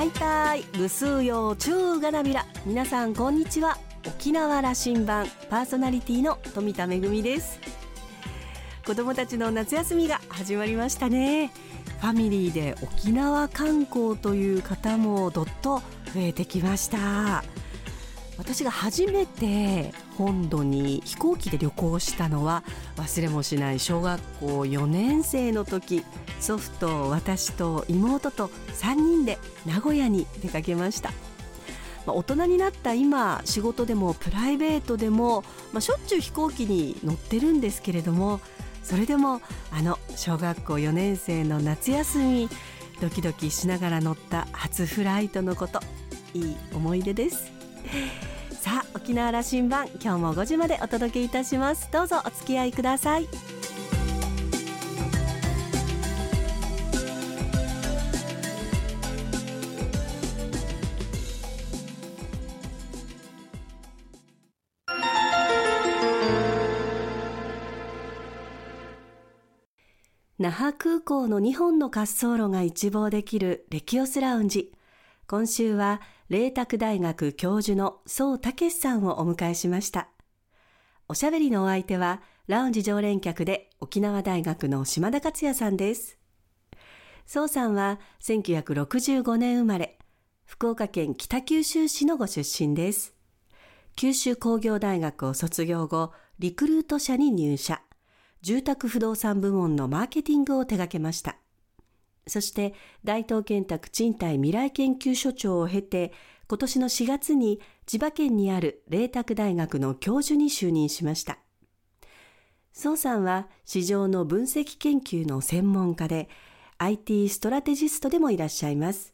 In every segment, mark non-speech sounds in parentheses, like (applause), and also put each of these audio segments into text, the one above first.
ハイタイ無数用中がなびら。皆さんこんにちは。沖縄羅針盤。パーソナリティの富田恵です。子供たちの夏休みが始まりましたね。ファミリーで沖縄観光という方もどっと増えてきました。私が初めて本土に飛行機で旅行したのは忘れもしない小学校4年生の時。祖父と私と妹と3人で名古屋に出かけました。まあ、大人になった今仕事でもプライベートでも、まあ、しょっちゅう飛行機に乗ってるんですけれどもそれでもあの小学校4年生の夏休みドキドキしながら乗った初フライトのこといい思い出です。沖縄羅針盤今日も5時までお届けいたします。どうぞお付き合いください。那覇空港の2本の滑走路が一望できるレキオスラウンジ。今週は麗澤大学教授の宋武さんをお迎えしました。おしゃべりのお相手はラウンジ常連客で沖縄大学の島田克也さんです。宋さんは1965年生まれ福岡県北九州市のご出身です。九州工業大学を卒業後リクルート社に入社。住宅不動産部門のマーケティングを手掛けました。そして大東建託賃貸未来研究所長を経て今年の4月に千葉県にある麗澤大学の教授に就任しました。宋さんは市場の分析研究の専門家で IT ストラテジストでもいらっしゃいます。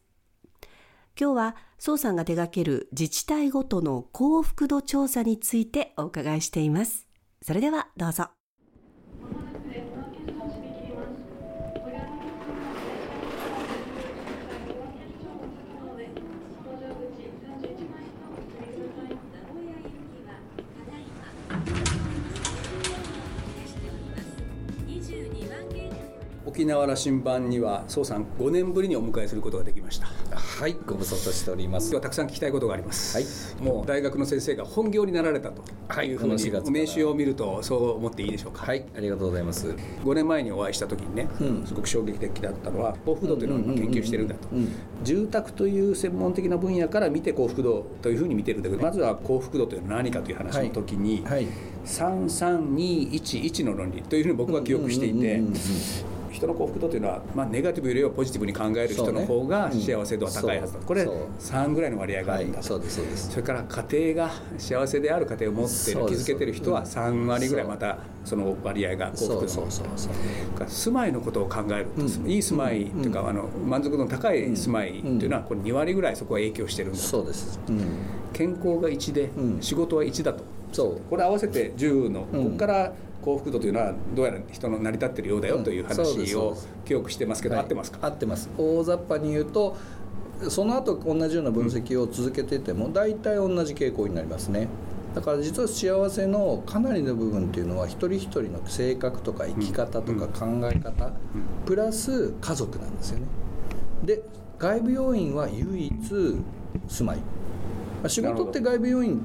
今日は宋さんが手掛ける自治体ごとの幸福度調査についてお伺いしています。それではどうぞ。沖縄羅針盤には宋さん5年ぶりにお迎えすることができました。はいご無沙汰しております。今日はたくさん聞きたいことがあります。はい。もう大学の先生が本業になられたというふうに名刺を見るとそう思っていいでしょうか。はいありがとうございます。5年前にお会いした時にね、うん、すごく衝撃的だったのは幸福度というのを研究してるんだと、住宅という専門的な分野から見て幸福度というふうに見てるんだけどまずは幸福度というのは何かという話の時に、はい。はい。33211の論理というふうに僕は記憶していて人の幸福度というのは、まあ、ネガティブよりはポジティブに考える人の方が幸せ度は高いはずだ、これ3ぐらいの割合があるんだ。と、はい、それから家庭が幸せである家庭を持っている築けてる人は3割ぐらいまたその割合が幸福度の住まいのことを考えると、うん、いい住まいというか、あの満足度の高い住まいというのはこれ2割ぐらいそこは影響してるんだそうです、うん、健康が1で、仕事は1だと。そう。これ合わせて10の、ここから幸福度というのはどうやら人の成り立ってるようだよという話を記憶してますけど、合ってますか？合ってます。大雑把に言うとその後同じような分析を続けてても大体同じ傾向になりますね。だから実は幸せのかなりの部分っていうのは一人一人の性格とか生き方とか考え方プラス家族なんですよね。で外部要因は唯一住まい。仕事って外部要因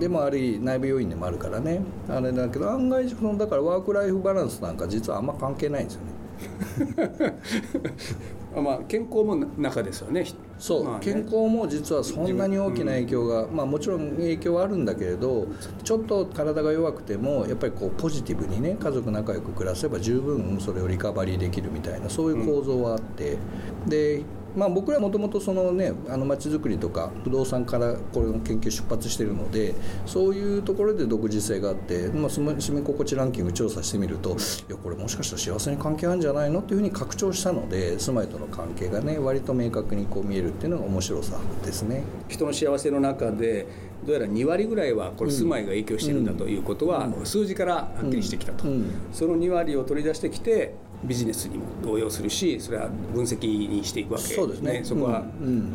でもあり、内部要因でもあるからね。あれだけど案外そのだからワーク・ライフ・バランスなんか実はあんま関係ないんですよね。(laughs) まあ健康も中ですよね。そう、まあね、健康も実はそんなに大きな影響が、うん、まあもちろん影響はあるんだけれどちょっと体が弱くてもやっぱりこうポジティブにね家族仲良く暮らせば十分それをリカバリーできるみたいなそういう構造はあって、うん、でまあ、僕らもともとそのねあの街づくりとか不動産からこれの研究出発しているのでそういうところで独自性があって、まあ、住み心地ランキング調査してみるといやこれもしかしたら幸せに関係あるんじゃないのっていうふうに拡張したので住まいとの関係がね割と明確にこう見えるっていうのが面白さですね。人の幸せの中でどうやら2割ぐらいはこれ住まいが影響しているんだということは数字からはっきりしてきたと、その2割を取り出してきてビジネスにも応用するしそれは分析にしていくわけ。そうですね。そこは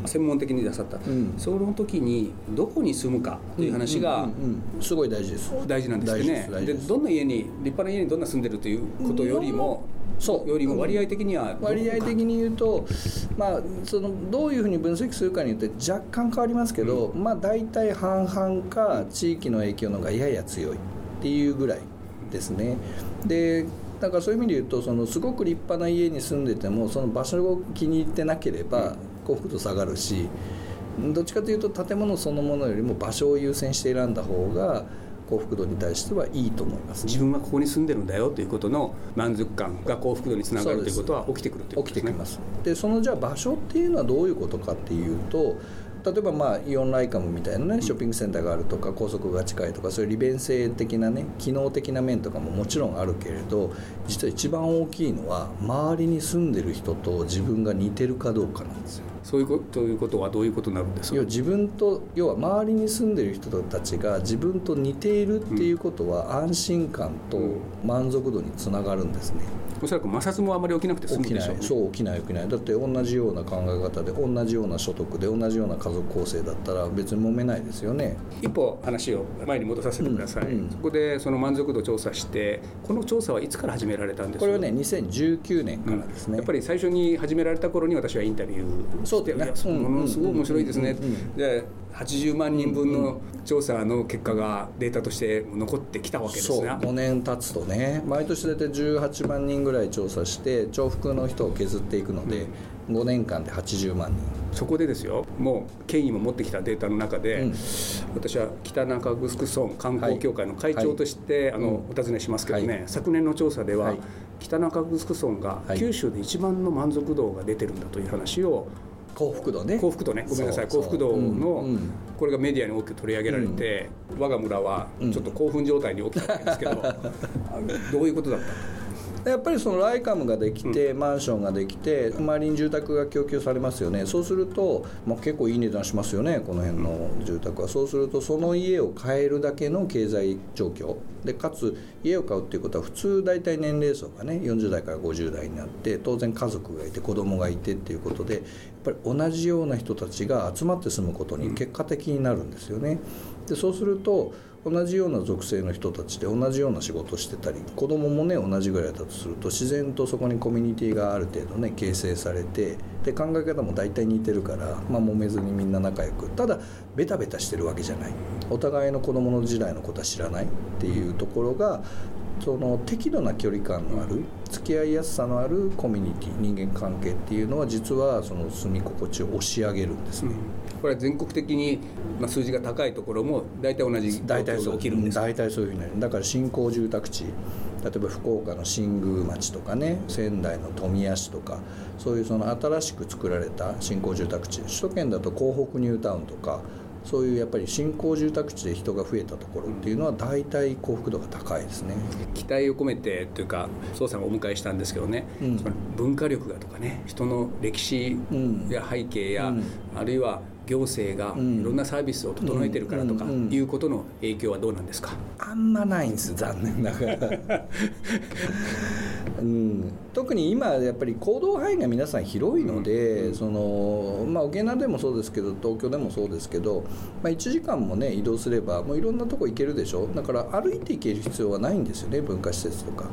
専門的に出さった、うん、その時にどこに住むかという話がすごい大事です。大事なんですよね。でどんな家に立派な家にどんな住んでるということよりもそう。よりも割合的には割合的に言うと、まあ、そのどういうふうに分析するかによって若干変わりますけど、うん、まあ、大体半々か地域の影響の方がやや強いっていうぐらいですね。でだからそういう意味で言うとそのすごく立派な家に住んでてもその場所を気に入ってなければ幸福度下がるしどっちかというと建物そのものよりも場所を優先して選んだ方が幸福度に対してはいいと思います、ね、自分はここに住んでるんだよということの満足感が幸福度につながるということは起きてくるということですね。起きてきます。でそのじゃあ場所っていうのはどういうことかっていうと例えばまあイオンライカムみたいなねショッピングセンターがあるとか高速が近いとかそういう利便性的なね機能的な面とかももちろんあるけれど実は一番大きいのは周りに住んでる人と自分が似てるかどうかなんですよ。そういうこということはどういうことになるんですか？自分と要は周りに住んでる人たちが自分と似ているっていうことは安心感と満足度につながるんですね。おそらく摩擦もあまり起きなくて済むでしょう、ね、そう起きない起きない。だって同じような考え方で同じような所得で同じような家族構成だったら別に揉めないですよね。一歩話を前に戻させてください、うん。うん、そこでその満足度調査してこの調査はいつから始められたんですか？これはね2019年からですね、うん、やっぱり最初に始められた頃に私はインタビューそうですね。ものすごい面白いですね、で80万人分の調査の結果がデータとして残ってきたわけですね。5年経つとね。毎年大体18万人ぐらい調査して重複の人を削っていくので、5年間で80万人。そこでですよ。もう権威も持ってきたデータの中で、うん、私は北中城村観光協会の会長として、はい、あのお尋ねしますけどね、はい、昨年の調査では、はい、北中城村が九州で一番の満足度が出てるんだという話を幸福度ね。幸福度ね。ごめんなさい。幸福度の、これがメディアに大きく取り上げられて、我が村はちょっと興奮状態に起きたわけですけど、(laughs) どういうことだったやっぱりそのライカムができて、マンションができて周りに住宅が供給されますよね。そうすると、まあ、結構いい値段しますよねこの辺の住宅は。そうするとその家を買えるだけの経済状況。でかつ家を買うっていうことは普通大体年齢層がね40代から50代になって当然家族がいて子供がいてっていうことでやっぱり同じような人たちが集まって住むことに結果的になるんですよね。でそうすると同じような属性の人たちで同じような仕事してたり子供もね同じぐらいだとすると自然とそこにコミュニティがある程度ね形成されてで考え方も大体似てるから、まあ、揉めずにみんな仲良くただベタベタしてるわけじゃない。お互いの子供の時代のことは知らないっていうところがその適度な距離感のある付き合いやすさのあるコミュニティ人間関係っていうのは実はその住み心地を押し上げるんですね、うん、これは全国的に、まあ、数字が高いところも大体同じ大体そう。起きるんです大体そういうふうになる。だから新興住宅地例えば福岡の新宮町とかね仙台の富谷市とかそういうその新しく作られた新興住宅地首都圏だと港北ニュータウンとかそういうやっぱり新興住宅地で人が増えたところっていうのは大体幸福度が高いですね。期待を込めてというか捜査をお迎えしたんですけどね、うん、その文化力がとかね人の歴史や背景や、うん、あるいは行政がいろんなサービスを整えてるからとかいうことの影響はどうなんですか、あんまないんです残念ながら。(laughs) うん、特に今やっぱり行動範囲が皆さん広いので、そのまあ、沖縄でもそうですけど東京でもそうですけど、まあ、1時間もね移動すればもういろんなとこ行けるでしょ？だから歩いて行ける必要はないんですよね文化施設とか。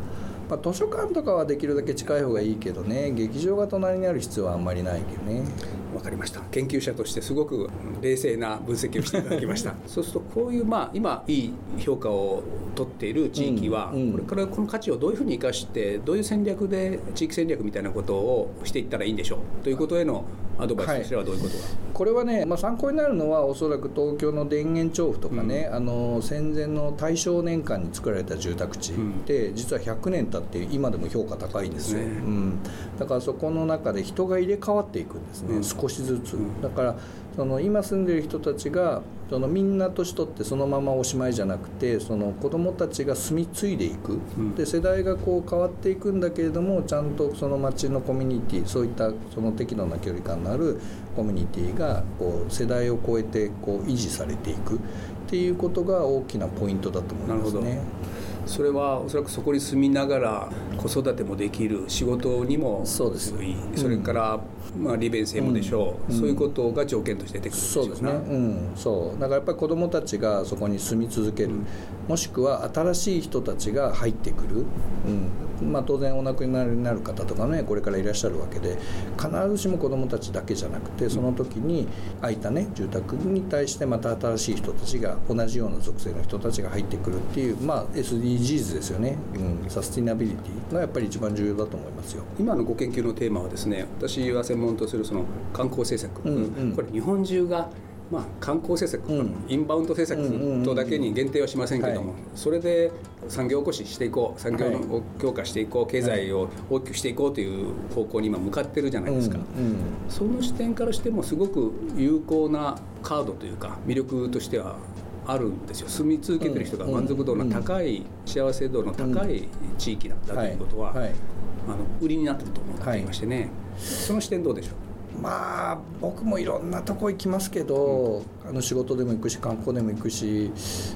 まあ、図書館とかはできるだけ近い方がいいけどね劇場が隣にある必要はあんまりないけどね分かりました。研究者としてすごく冷静な分析をしていただきました。(laughs) そうするとこういうまあ今いい評価を取っている地域は、これからこの価値をどういうふうに生かしてどういう戦略で地域戦略みたいなことをしていったらいいんでしょう？ということへのアドバイスとしてはどういうことが、はい、これはね、まあ、参考になるのはおそらく東京の田園調布とかね、うん、あの戦前の大正年間に作られた住宅地で、実は100年経って今でも評価高いんですよ、ね、うん、だからそこの中で人が入れ替わっていくんですね、うん、少しずつ。だからその今住んでる人たちがそのみんな年取ってそのままおしまいじゃなくてその子どもたちが住み継いでいく、うん、で世代がこう変わっていくんだけれどもちゃんとその町のコミュニティそういったその適度な距離感のあるコミュニティがこう世代を超えてこう維持されていく。っていうことが大きなポイントだと思いますね。それはおそらくそこに住みながら子育てもできる仕事にもそうですそれから、まあ、利便性もでしょう、うん、そういうことが条件として出てくるんでそうですね、うん、そう。だからやっぱり子どもたちがそこに住み続ける、もしくは新しい人たちが入ってくる、うん。まあ、当然お亡くなりになる方とかねこれからいらっしゃるわけで必ずしも子どもたちだけじゃなくてその時に空いたね住宅に対してまた新しい人たちが同じような属性の人たちが入ってくるっていう、まあ、SDGs ですよね、うん、サスティナビリティがやっぱり一番重要だと思いますよ。今のご研究のテーマはですね私は専門とするその観光政策、うんうん、これ日本中がまあ、観光政策、うん、インバウンド政策とだけに限定はしませんけども、それで産業起こししていこう産業を強化していこう経済を大きくしていこうという方向に今向かってるじゃないですか、その視点からしてもすごく有効なカードというか魅力としてはあるんですよ。住み続けてる人が満足度の高い、幸せ度の高い地域なんだということは、あの売りになってると思っていましてね、その視点どうでしょう？まあ僕もいろんなとこ行きますけど、うん、あの仕事でも行くし観光でも行くし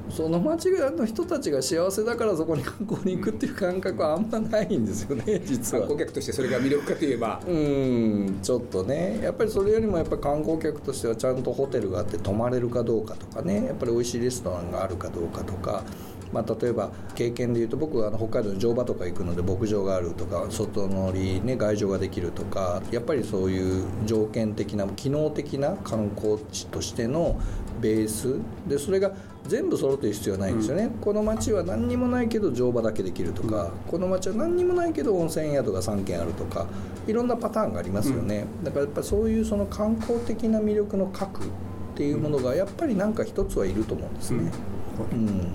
その町の人たちが幸せだからそこに観光に行くっていう感覚はあんまないんですよね実は。観光客としてそれが魅力かといえばうん。ちょっとねやっぱりそれよりもやっぱ観光客としてはちゃんとホテルがあって泊まれるかどうかとかねやっぱり美味しいレストランがあるかどうかとかまあ、例えば経験でいうと僕はあの北海道の乗馬とか行くので牧場があるとか外乗り、ね、外場ができるとかやっぱりそういう条件的な機能的な観光地としてのベース。でそれが全部揃っている必要はないんですよね、うん、この町は何にもないけど乗馬だけできるとか、うん、この町は何にもないけど温泉宿が3軒あるとかいろんなパターンがありますよね、うん、だからやっぱそういうその観光的な魅力の核っていうものがやっぱり何か一つはいると思うんですね。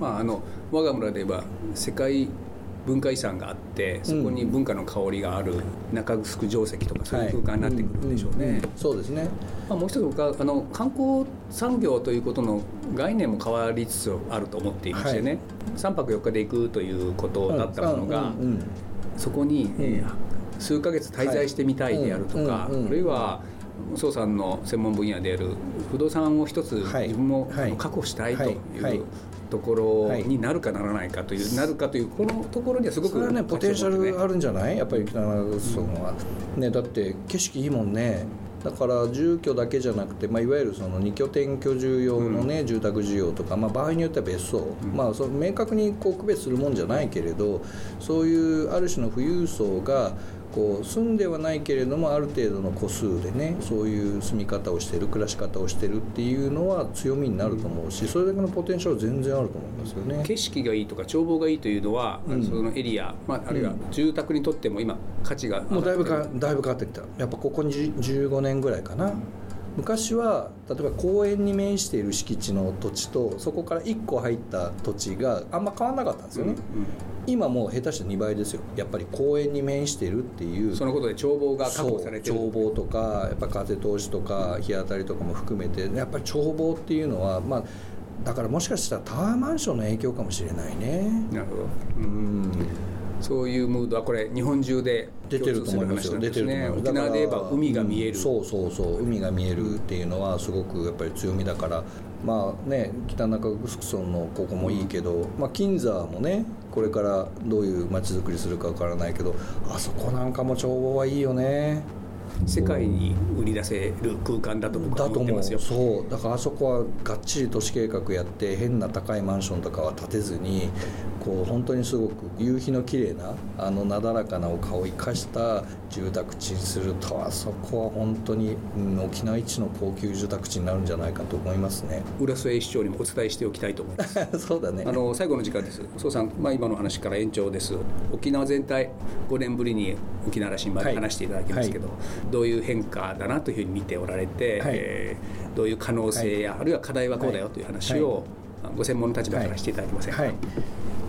まああの我が村で言えば世界文化遺産があってそこに文化の香りがある中城城跡とかそういう空間になってくるんでしょうね。はいうんうん、そうですね、まあ、もう一つ僕はあの観光産業ということの概念も変わりつつあると思っていましてね、はい、3泊4日で行くということだったものが、そこに、えー、数ヶ月滞在してみたいであるとか、あるいは宋さんの専門分野である不動産を一つ自分も確保したいというところになるかならないかという、なるかというこのところにはすごく、それはねポテンシャルあるんじゃない？やっぱり北長村は、ねだって景色いいもんね。だから住居だけじゃなくて、まあ、いわゆるその2拠点居住用のね、うん、住宅需要とか、まあ、場合によっては別荘、うん、まあ、その明確にこう区別するもんじゃないけれどそういうある種の富裕層がこう住んではないけれどもある程度の個数でねそういう住み方をしてる暮らし方をしてるっていうのは強みになると思うしそれだけのポテンシャルは全然あると思いますよね。景色がいいとか眺望がいいというのは、うん、そのエリア、まあ、あるいは住宅にとっても今価値がもうだいぶかだいぶ変わってきた。やっぱここに15年ぐらいかな、昔は例えば公園に面している敷地の土地とそこから1個入った土地があんま変わらなかったんですよね、うんうん。今もう下手して2倍ですよ。やっぱり公園に面しているっていうそのことで眺望が確保されてる。眺望とかやっぱ風通しとか日当たりとかも含めてやっぱり眺望っていうのはまあだからもしかしたらタワーマンションの影響かもしれないね。なるほど。うんそういうムードはこれ日本中で出てると思いますよ。出てると思います。沖縄で言えば海が見える、うん、そうそうそう海が見えるっていうのはすごくやっぱり強みだからまあね北中城村のここもいいけど、まあ、金沢もねこれからどういう街づくりするかわからないけどあそこなんかも眺望はいいよね。世界に売り出せる空間だと僕は思ってますよ。そう。だからあそこはがっちり都市計画やって変な高いマンションとかは建てずにこう本当にすごく夕日の綺麗なあのなだらかな丘を生かした住宅地にするとあそこは本当に、うん、沖縄一の高級住宅地になるんじゃないかと思いますね。浦添市長にもお伝えしておきたいと思います。(laughs) そうだね。あの最後の時間です。総さん、まあ、今の話から延長です。沖縄全体5年ぶりに沖縄羅針盤で話していただきますけど、はい。はい、どういう変化だなというふうに見ておられて、はい、えー、どういう可能性や、あるいは課題はこうだよという話を、ご専門の立場からしていただけませんか、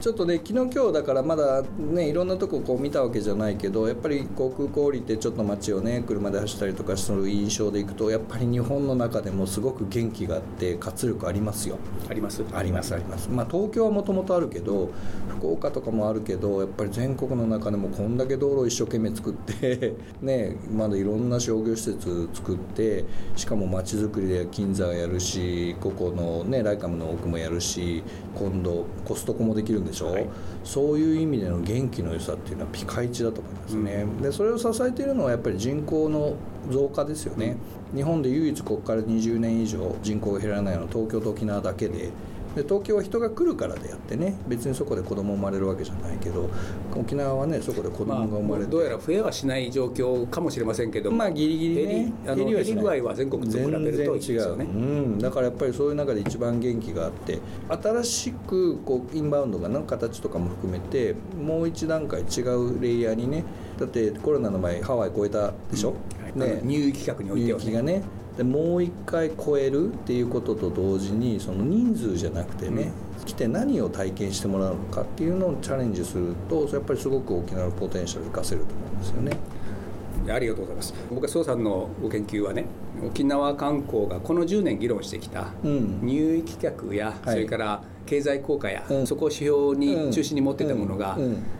ちょっとね昨日今日だからまだねいろんなとここう見たわけじゃないけどやっぱり航空港降りてちょっと街をね車で走ったりとかする印象でいくとやっぱり日本の中でもすごく元気があって活力ありますよ。あります。ありますあります。まあ東京はもともとあるけど福岡とかもあるけどやっぱり全国の中でもこんだけ道路を一生懸命作って (laughs) ねまだいろんな商業施設作ってしかも街づくりで金座やるしここのねライカムの奥もやるし今度コストコもできるんでしょ、はい、そういう意味での元気の良さっていうのはピカイチだと思いますね、うん、でそれを支えているのはやっぱり人口の増加ですよね、うん、日本で唯一ここから20年以上人口が減らないのは東京と沖縄だけでで東京は人が来るからでやってね別にそこで子供生まれるわけじゃないけど沖縄はねそこで子供が生まれて、まあ、どうやら増えはしない状況かもしれませんけどまあギリギリね。あの減り具合は全国と比べると違うね、う。ん、だからやっぱりそういう中で一番元気があって新しくこうインバウンドがの形とかも含めてもう一段階違うレイヤーにねだってコロナの前ハワイ超えたでしょ、うん。はい、ね、入域企画においては、ね、がねでもう一回超えるっていうことと同時にその人数じゃなくてね、うん、来て何を体験してもらうのかっていうのをチャレンジするとやっぱりすごく沖縄のポテンシャルを生かせると思うんですよね。ありがとうございます。僕は蘇さんのご研究はね沖縄観光がこの10年議論してきた入域客や、それから経済効果や、そこを指標に中心に持ってたものが、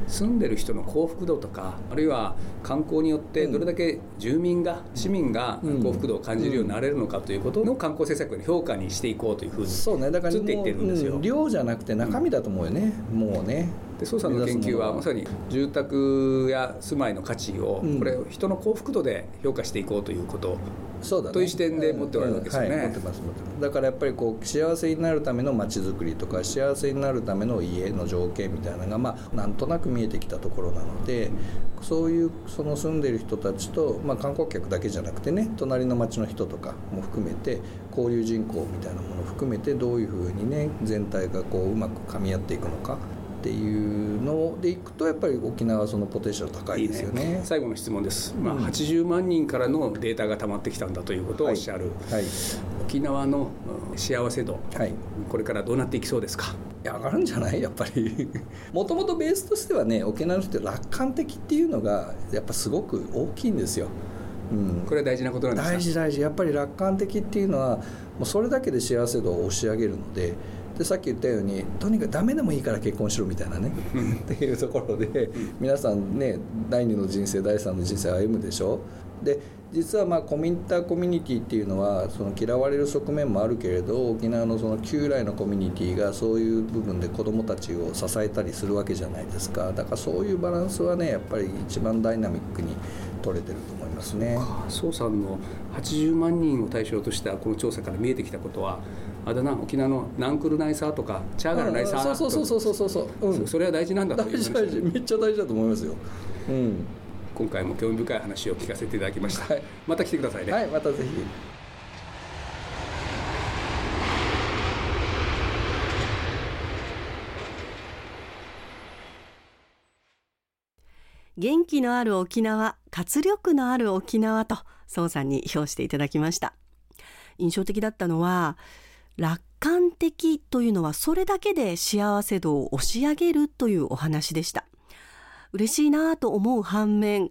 住んでる人の幸福度とかあるいは観光によってどれだけ住民が市民が幸福度を感じるようになれるのかということの観光政策の評価にしていこうというふうにそうね。だからっていってるんですよ、量じゃなくて中身だと思うよね、もうねで捜査の研究はまさに住宅や住まいの価値をこれ人の幸福度で評価していこうということ。そうだ、ね、という視点で持っておられるわけですよね、うん。はい、持ってます持ってます。だからやっぱりこう幸せになるための街づくりとか幸せになるための家の条件みたいなのがまあなんとなく見えてきたところなので、そういうその住んでる人たちと、まあ、観光客だけじゃなくてね隣の町の人とかも含めて交流人口みたいなものを含めてどういうふうにね全体がこううまくかみ合っていくのかっていうのでいくとやっぱり沖縄はそのポテンシャル高いですよね、ね、最後の質問です、まあ、80万人からのデータが溜まってきたんだということをおっしゃる、はい、はい、沖縄の幸せ度、はい、これからどうなっていきそうですか？上がるんじゃない？やっぱり。(laughs) もともとベースとしてはね沖縄の人って楽観的っていうのがやっぱすごく大きいんですよ。うん、これは大事なことなんです大事大事。やっぱり楽観的っていうのはもうそれだけで幸せ度を押し上げるのででさっき言ったようにとにかくダメでもいいから結婚しろみたいなね。っていうところで皆さんね第二の人生第三の人生歩むでしょ？で実はまあコミンターコミュニティっていうのはその嫌われる側面もあるけれど沖縄のその旧来のコミュニティがそういう部分で子どもたちを支えたりするわけじゃないですか。だからそういうバランスはねやっぱり一番ダイナミックに取れてると思いますね。宋さんの80万人を対象としたこの調査から見えてきたことはあだな沖縄のナンクルナイサーとかチャーガルナイサーそうそうそうそうそうそう、う。ん、それは大事なんだという大事めっちゃ大事だと思いますよ、うん、今回も興味深い話を聞かせていただきました、はい、また来てくださいね。はいまたぜひ。元気のある沖縄活力のある沖縄と宋さんに評していただきました。印象的だったのは楽観的というのはそれだけで幸せ度を押し上げるというお話でした。嬉しいなぁと思う反面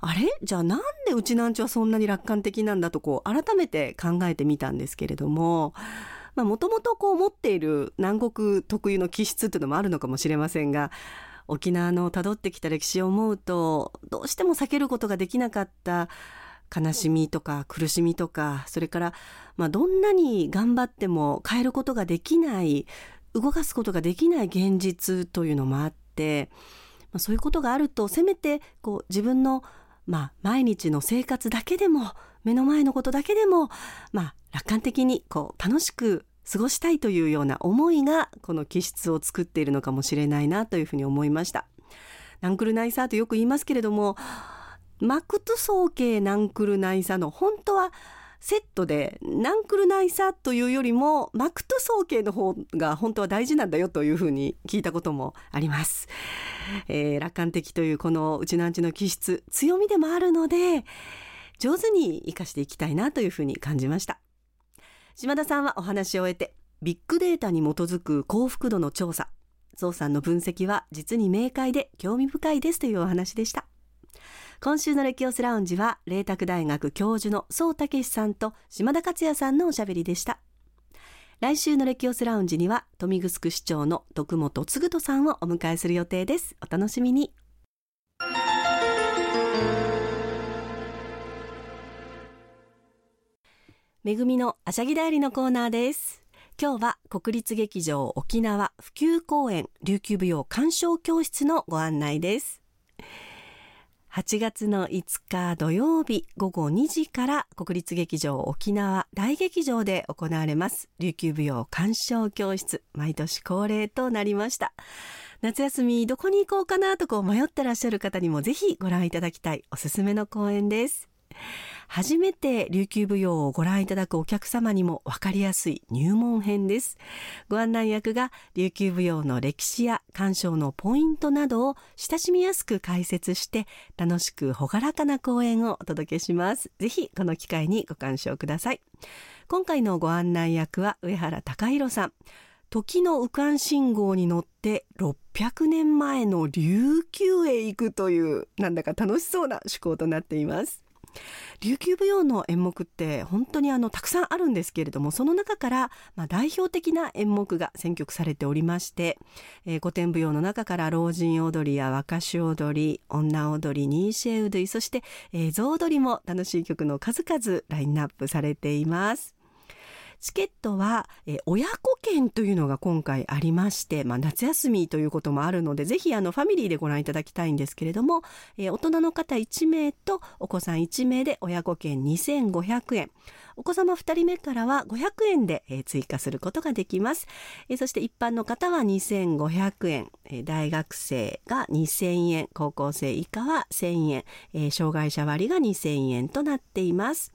あれ？じゃあなんでうちなんちはそんなに楽観的なんだとこう改めて考えてみたんですけれどももともとこう持っている南国特有の気質というのもあるのかもしれませんが沖縄の辿ってきた歴史を思うとどうしても避けることができなかった悲しみとか苦しみとかそれから、まあ、どんなに頑張っても変えることができない動かすことができない現実というのもあって、まあ、そういうことがあるとせめてこう自分の、まあ、毎日の生活だけでも目の前のことだけでも、まあ、楽観的にこう楽しく過ごしたいというような思いがこの気質を作っているのかもしれないなというふうに思いました。ナンクルナイサーとよく言いますけれどもマクト総計ナンクルナイサの本当はセットでナンクルナイサというよりもマクト総計の方が本当は大事なんだよというふうに聞いたこともあります、えー、楽観的というこのうちなんちの気質強みでもあるので上手に生かしていきたいなというふうに感じました。島田さんはお話を終えてビッグデータに基づく幸福度の調査。ゾウさんの分析は実に明快で興味深いですというお話でした。今週のレキオスラウンジは、麗澤大学教授の宋武さんと島田克也さんのおしゃべりでした。来週のレキオスラウンジには、富城市長の徳本嗣人さんをお迎えする予定です。お楽しみに。めぐみのあしゃぎだよりのコーナーです。今日は国立劇場沖縄普及公演琉球舞踊鑑賞教室のご案内です。8月の5日土曜日午後2時から国立劇場沖縄大劇場で行われます。琉球舞踊鑑賞教室。毎年恒例となりました。夏休みどこに行こうかなとこう迷ってらっしゃる方にもぜひご覧いただきたいおすすめの公演です。初めて琉球舞踊をご覧いただくお客様にも分かりやすい入門編です。ご案内役が琉球舞踊の歴史や鑑賞のポイントなどを親しみやすく解説して楽しく朗らかな講演をお届けします。ぜひこの機会にご鑑賞ください。今回のご案内役は上原隆弘さん。時の右官信号に乗って600年前の琉球へ行くというなんだか楽しそうな趣向となっています。琉球舞踊の演目って本当にあのたくさんあるんですけれどもその中からまあ代表的な演目が選曲されておりまして、えー、古典舞踊の中から老人踊りや若衆踊り女踊りニーシェウドイそして、えー、象踊りも楽しい曲の数々ラインナップされています。チケットは、え親子券というのが今回ありまして、まあ、夏休みということもあるので、ぜひあのファミリーでご覧いただきたいんですけれども、え大人の方1名とお子さん1名で親子券2500円。お子様2人目からは500円で、え追加することができます。えそして一般の方は2500円、え大学生が2000円、高校生以下は1000円、え障害者割が2000円となっています。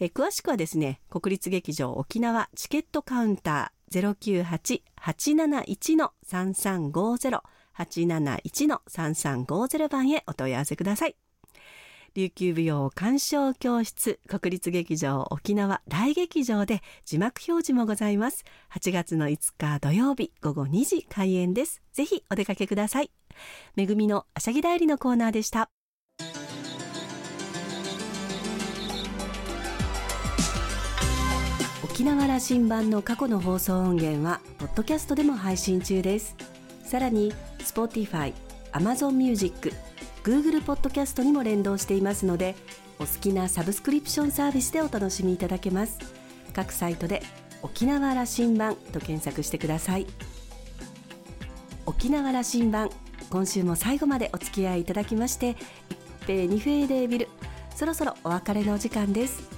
え詳しくはですね国立劇場沖縄チケットカウンター098-871-3350 871-3350番へお問い合わせください。琉球舞踊鑑賞教室国立劇場沖縄大劇場で字幕表示もございます。8月の5日土曜日午後2時開演です。ぜひお出かけください。めぐみのあしゃぎだよりのコーナーでした。沖縄羅針盤の過去の放送音源はポッドキャストでも配信中です。さらに Spotify、Amazon Music、Google ポッドキャストにも連動していますのでお好きなサブスクリプションサービスでお楽しみいただけます。各サイトで沖縄羅針盤と検索してください。沖縄羅針盤今週も最後までお付き合いいただきまして一平二平デービルそろそろお別れのお時間です。